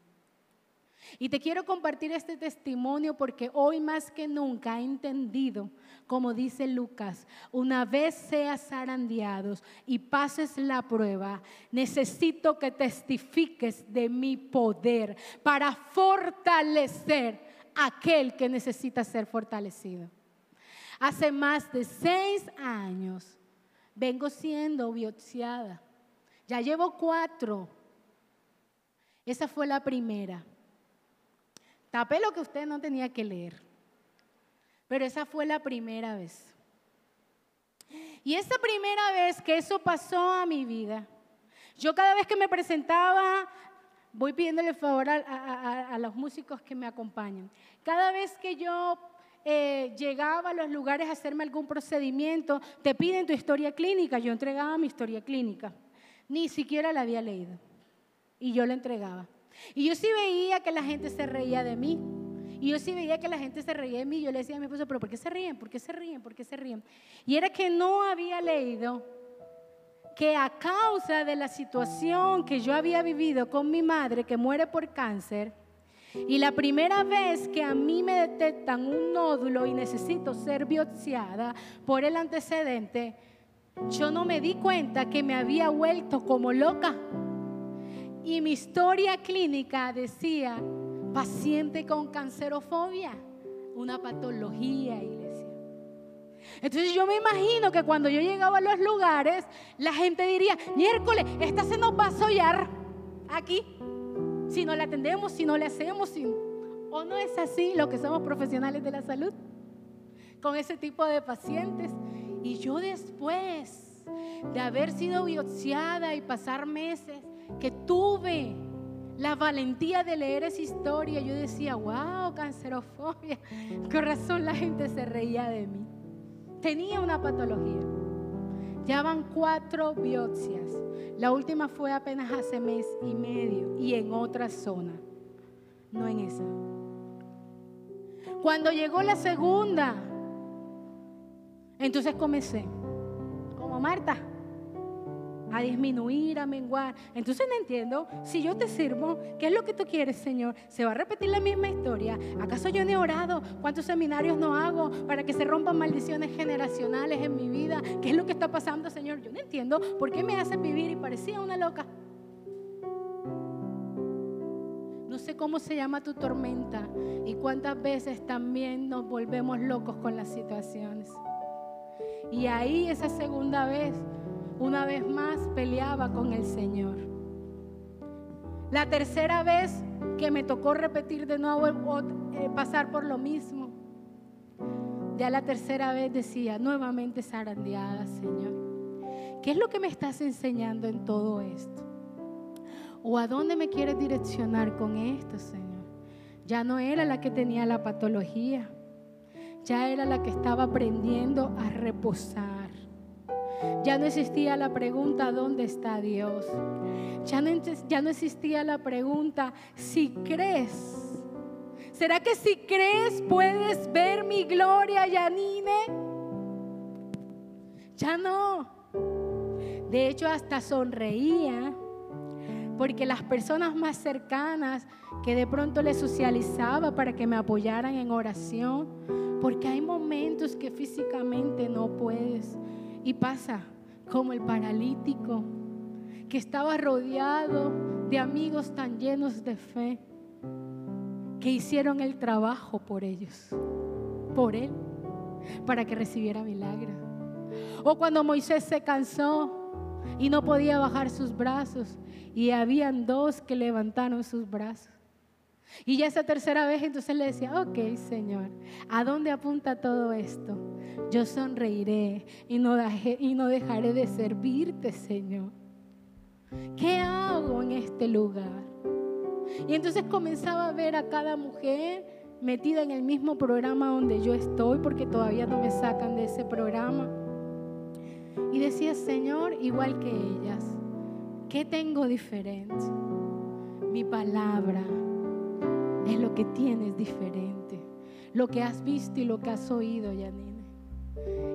Y te quiero compartir este testimonio porque hoy más que nunca he entendido, como dice Lucas, una vez seas zarandeados y pases la prueba, necesito que testifiques de mi poder para fortalecer aquel que necesita ser fortalecido. Hace más de seis años vengo siendo biopsiada. Ya llevo cuatro. Esa fue la primera. Tapé lo que usted no tenía que leer. Pero esa fue la primera vez. Y esa primera vez que eso pasó a mi vida, yo cada vez que me presentaba, voy pidiéndole favor a, a los músicos que me acompañan. Cada vez que yo eh, llegaba a los lugares a hacerme algún procedimiento, te piden tu historia clínica, yo entregaba mi historia clínica, ni siquiera la había leído y yo la entregaba. Y yo sí veía que la gente se reía de mí. Y yo sí veía que la gente se reía de mí. Yo le decía a mi esposo, pero ¿por qué se ríen? ¿Por qué se ríen? ¿Por qué se ríen? Y era que no había leído que a causa de la situación que yo había vivido con mi madre, que muere por cáncer, y la primera vez que a mí me detectan un nódulo y necesito ser biopsiada por el antecedente, yo no me di cuenta que me había vuelto como loca. Y mi historia clínica decía, paciente con cancerofobia, una patología, iglesia. Entonces yo me imagino que cuando yo llegaba a los lugares, la gente diría, miércoles, esta se nos va a sollar aquí si no le atendemos, si no le hacemos, o no es así lo que somos profesionales de la salud con ese tipo de pacientes. Y yo después de haber sido biopsiada y pasar meses, que tuve la valentía de leer esa historia, yo decía, wow, cancerofobia. Con razón la gente se reía de mí. Tenía una patología. Ya van cuatro biopsias. La última fue apenas hace mes y medio y en otra zona, no en esa. Cuando llegó la segunda, entonces comencé, como Marta, a disminuir, a menguar. Entonces no entiendo, si yo te sirvo, ¿qué es lo que tú quieres, Señor? ¿Se va a repetir la misma historia? ¿Acaso yo no he orado? ¿Cuántos seminarios no hago para que se rompan maldiciones generacionales en mi vida? ¿Qué es lo que está pasando, Señor? Yo no entiendo por qué me haces vivir y parecía una loca. No sé cómo se llama tu tormenta y cuántas veces también nos volvemos locos con las situaciones. Y ahí esa segunda vez una vez más peleaba con el Señor. La tercera vez que me tocó repetir de nuevo, eh, pasar por lo mismo, ya la tercera vez decía, nuevamente zarandeada, Señor. ¿Qué es lo que me estás enseñando en todo esto? ¿O a dónde me quieres direccionar con esto, Señor? Ya no era la que tenía la patología, ya era la que estaba aprendiendo a reposar. Ya no existía la pregunta, ¿dónde está Dios? Ya no, existía la pregunta, si crees. ¿Será que si crees puedes ver mi gloria, Yanine? Ya no. De hecho, hasta sonreía porque las personas más cercanas que de pronto le socializaba para que me apoyaran en oración, porque hay momentos que físicamente no puedes. Y pasa como el paralítico que estaba rodeado de amigos tan llenos de fe que hicieron el trabajo por ellos, por él, para que recibiera milagro. O cuando Moisés se cansó y no podía bajar sus brazos y habían dos que levantaron sus brazos. Y ya esa tercera vez entonces le decía, ok Señor, ¿a dónde apunta todo esto? Yo sonreiré y no, y no dejaré de servirte, Señor. ¿Qué hago en este lugar? Y entonces comenzaba a ver a cada mujer metida en el mismo programa donde yo estoy, porque todavía no me sacan de ese programa. Y decía, Señor, igual que ellas, ¿qué tengo diferente? Mi palabra es lo que tienes diferente. Lo que has visto y lo que has oído, Yanine.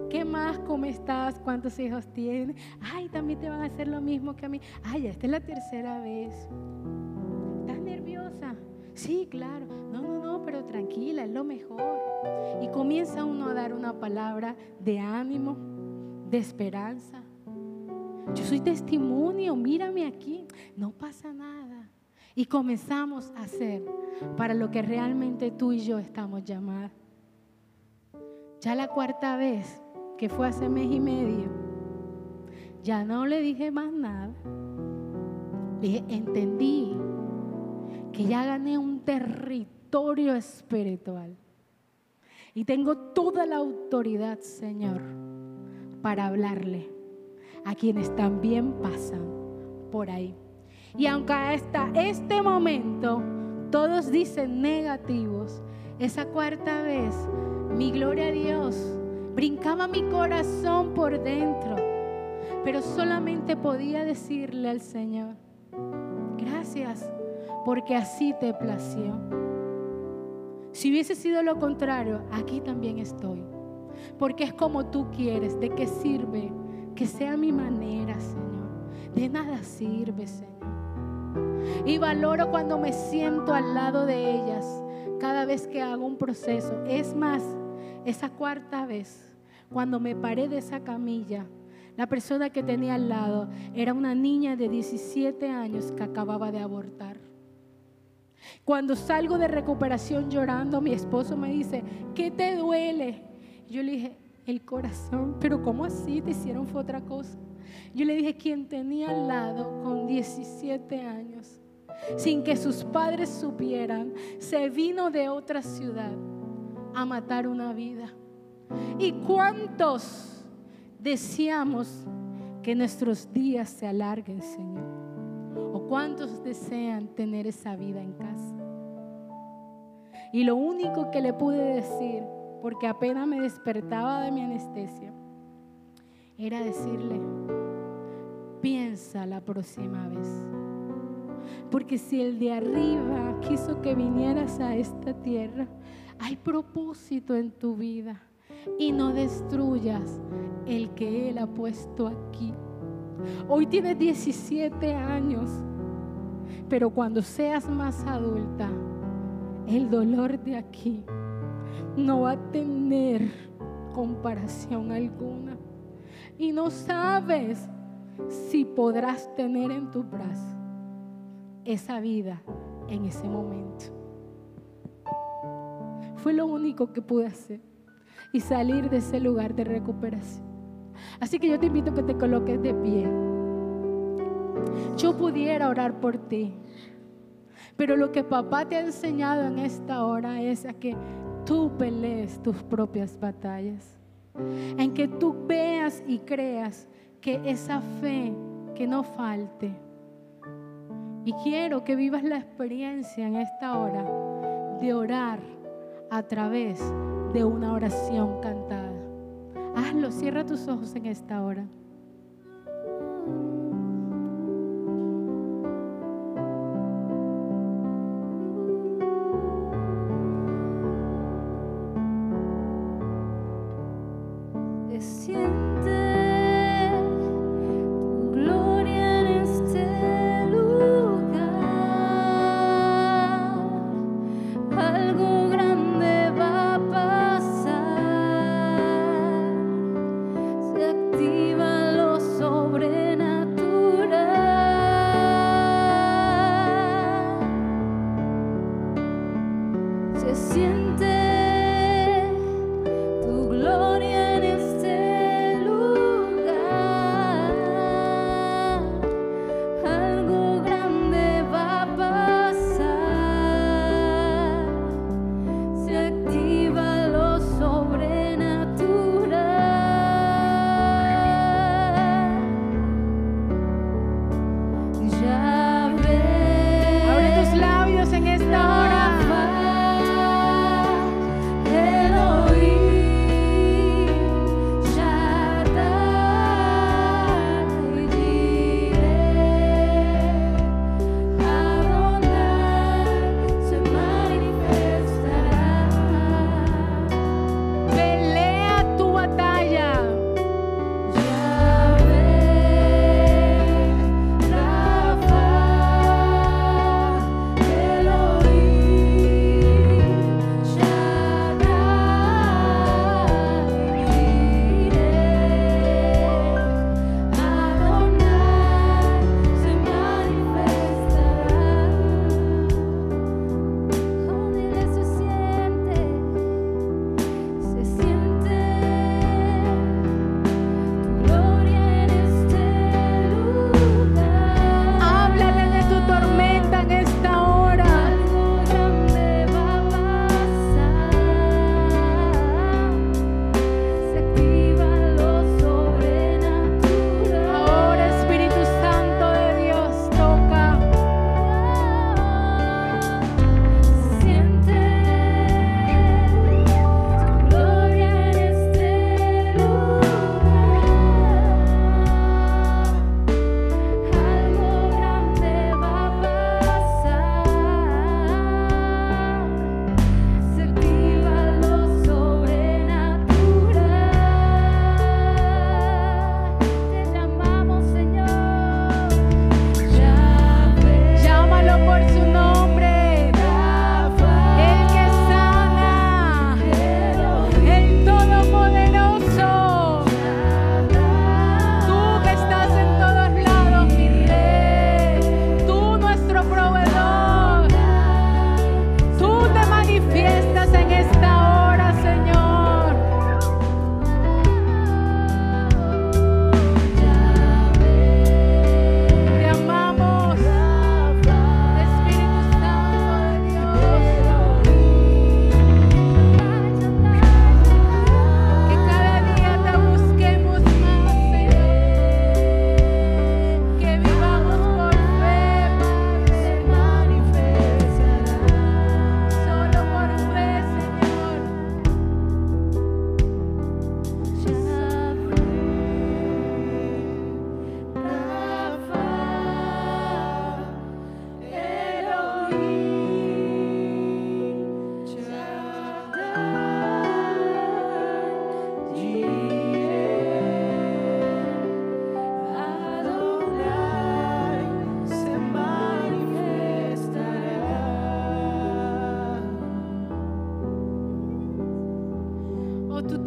¿Qué más? ¿Cómo estás? ¿Cuántos hijos tienes? Ay, también te van a hacer lo mismo que a mí. Ay, esta es la tercera vez. ¿Estás nerviosa? Sí, claro. No, no, no, pero tranquila, es lo mejor. Y comienza uno a dar una palabra de ánimo, de esperanza. Yo soy testimonio, mírame aquí, no pasa nada. Y comenzamos a hacer para lo que realmente tú y yo estamos llamados. Ya la cuarta vez, que fue hace mes y medio, ya no le dije más nada. Le dije, entendí que ya gané un territorio espiritual. Y tengo toda la autoridad, Señor para hablarle a quienes también pasan por ahí. Y aunque hasta este momento todos dicen negativos, esa cuarta vez, mi gloria a Dios, brincaba mi corazón por dentro, pero solamente podía decirle al Señor, gracias, porque así te plació. Si hubiese sido lo contrario, aquí también estoy porque es como tú quieres. ¿De qué sirve? Que sea mi manera, Señor. De nada sirve, Señor. Y valoro cuando me siento al lado de ellas cada vez que hago un proceso. Es más, esa cuarta vez, cuando me paré de esa camilla, la persona que tenía al lado era una niña de 17 años que acababa de abortar. Cuando salgo de recuperación llorando, mi esposo me dice, ¿qué te duele? Yo le dije, el corazón, pero ¿cómo así? Te hicieron fue otra cosa. Yo le dije, quien tenía al lado con 17 años, sin que sus padres supieran, se vino de otra ciudad a matar una vida. ¿Y cuántos deseamos que nuestros días se alarguen, Señor? ¿O cuántos desean tener esa vida en casa? Y lo único que le pude decir porque apenas me despertaba de mi anestesia, era decirle, piensa la próxima vez. Porque si el de arriba quiso que vinieras a esta tierra, hay propósito en tu vida y no destruyas el que Él ha puesto aquí. Hoy tienes 17 años, pero cuando seas más adulta, el dolor de aquí no va a tener comparación alguna. Y no sabes si podrás tener en tu brazo esa vida en ese momento. Fue lo único que pude hacer y salir de ese lugar de recuperación. Así que yo te invito a que te coloques de pie. Yo pudiera orar por ti, pero lo que papá te ha enseñado en esta hora es a que tú pelees tus propias batallas, en que tú veas y creas que esa fe que no falte. Y quiero que vivas la experiencia en esta hora de orar a través de una oración cantada. Hazlo, cierra tus ojos en esta hora.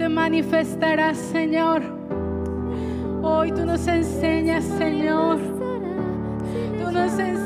Manifestarás, Señor. Hoy tú nos enseñas, Señor. Tú nos enseñas.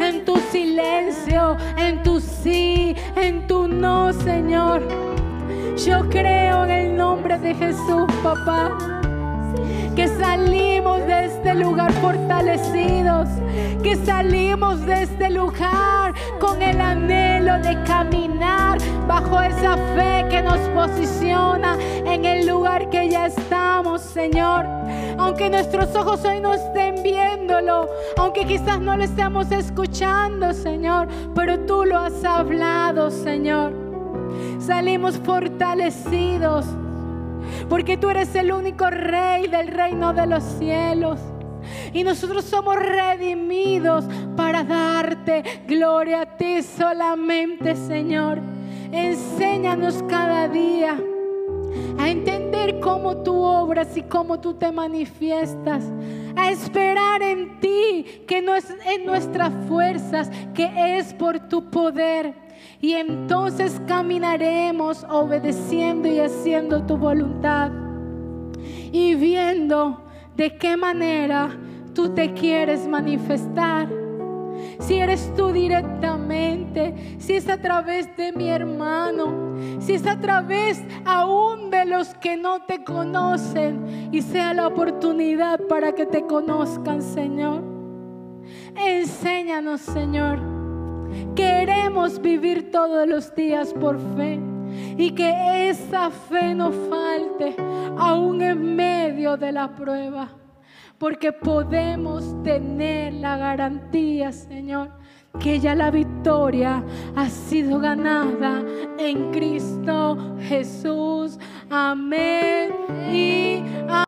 En tu silencio, en tu sí, en tu no, Señor. Yo creo en el nombre de Jesús, papá que salimos de este lugar fortalecidos, que salimos de este lugar con el anhelo de caminar bajo esa fe que nos posiciona en el lugar que ya estamos, Señor. Aunque nuestros ojos hoy no estén viéndolo, aunque quizás no lo estemos escuchando, Señor, pero tú lo has hablado, Señor. Salimos fortalecidos porque tú eres el único rey del reino de los cielos. Y nosotros somos redimidos para darte gloria a ti solamente, Señor. Enséñanos cada día a entender cómo tú obras y cómo tú te manifiestas, a esperar en ti, que no es en nuestras fuerzas, que es por tu poder. Y entonces caminaremos obedeciendo y haciendo tu voluntad y viendo de qué manera tú te quieres manifestar. Si eres tú directamente, si es a través de mi hermano, si es a través aún de los que no te conocen y sea la oportunidad para que te conozcan, Señor. Enséñanos, Señor. Queremos vivir todos los días por fe y que esa fe no falte aún en medio de la prueba. Porque podemos tener la garantía, Señor, que ya la victoria ha sido ganada en Cristo Jesús. Amén y amén.